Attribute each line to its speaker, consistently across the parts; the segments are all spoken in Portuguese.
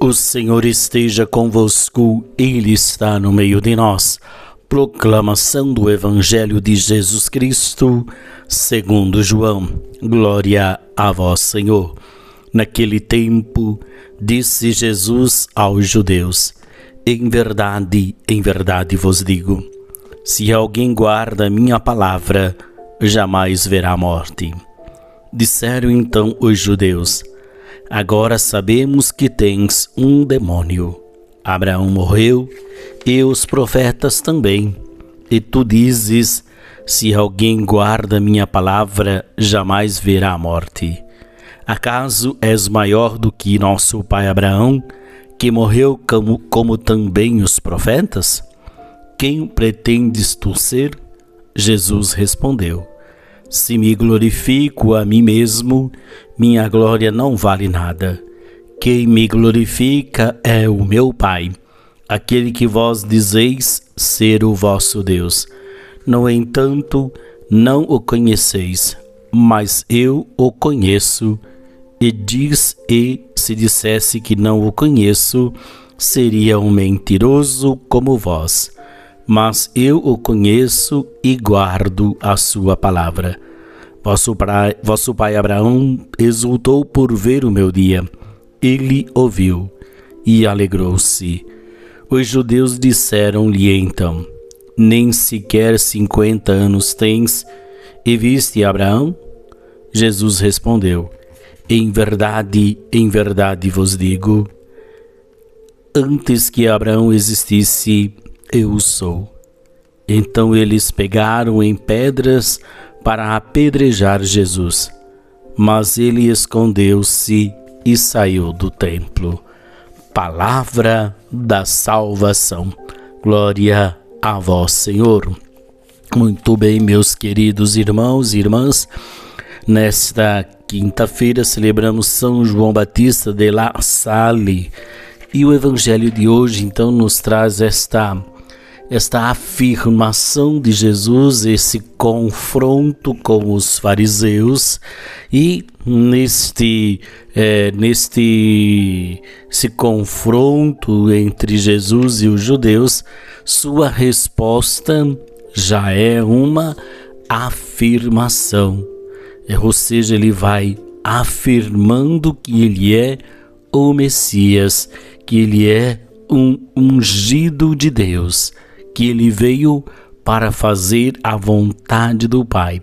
Speaker 1: O Senhor esteja convosco, Ele está no meio de nós. Proclamação do Evangelho de Jesus Cristo, segundo João. Glória a vós, Senhor. Naquele tempo, disse Jesus aos judeus: Em verdade, em verdade vos digo: se alguém guarda minha palavra, jamais verá a morte. Disseram então os judeus: Agora sabemos que tens um demônio. Abraão morreu e os profetas também. E tu dizes: Se alguém guarda minha palavra, jamais verá a morte. Acaso és maior do que nosso pai Abraão, que morreu como, como também os profetas? Quem pretendes tu ser? Jesus respondeu: se me glorifico a mim mesmo, minha glória não vale nada. Quem me glorifica é o meu Pai, aquele que vós dizeis ser o vosso Deus. No entanto, não o conheceis, mas eu o conheço. E diz e se dissesse que não o conheço, seria um mentiroso como vós mas eu o conheço e guardo a sua palavra. Vosso pai, vosso pai Abraão exultou por ver o meu dia. Ele ouviu e alegrou-se. Os judeus disseram-lhe então: Nem sequer cinquenta anos tens e viste Abraão? Jesus respondeu: Em verdade, em verdade vos digo, antes que Abraão existisse, eu sou. Então eles pegaram em pedras para apedrejar Jesus, mas ele escondeu-se e saiu do templo. Palavra da salvação. Glória a vós, Senhor. Muito bem, meus queridos irmãos e irmãs. Nesta quinta-feira celebramos São João Batista de La Salle. E o evangelho de hoje então nos traz esta esta afirmação de Jesus, esse confronto com os fariseus e neste é, neste esse confronto entre Jesus e os judeus, sua resposta já é uma afirmação, é, ou seja, ele vai afirmando que ele é o Messias, que ele é um ungido de Deus que ele veio para fazer a vontade do Pai,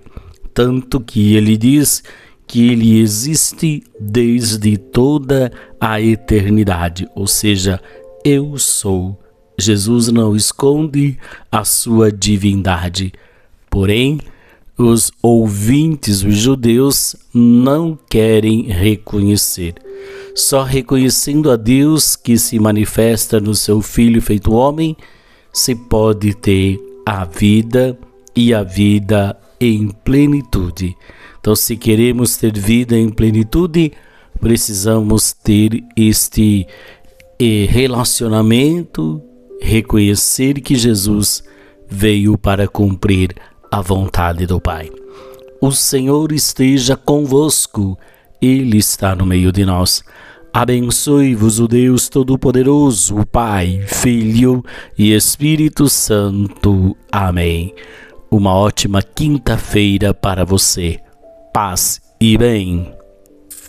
Speaker 1: tanto que ele diz que ele existe desde toda a eternidade, ou seja, eu sou. Jesus não esconde a sua divindade, porém, os ouvintes, os judeus, não querem reconhecer. Só reconhecendo a Deus que se manifesta no seu Filho feito homem, se pode ter a vida e a vida em plenitude. Então, se queremos ter vida em plenitude, precisamos ter este eh, relacionamento, reconhecer que Jesus veio para cumprir a vontade do Pai. O Senhor esteja convosco, Ele está no meio de nós. Abençoe-vos o Deus Todo-Poderoso, o Pai, Filho e Espírito Santo. Amém. Uma ótima quinta-feira para você. Paz e bem.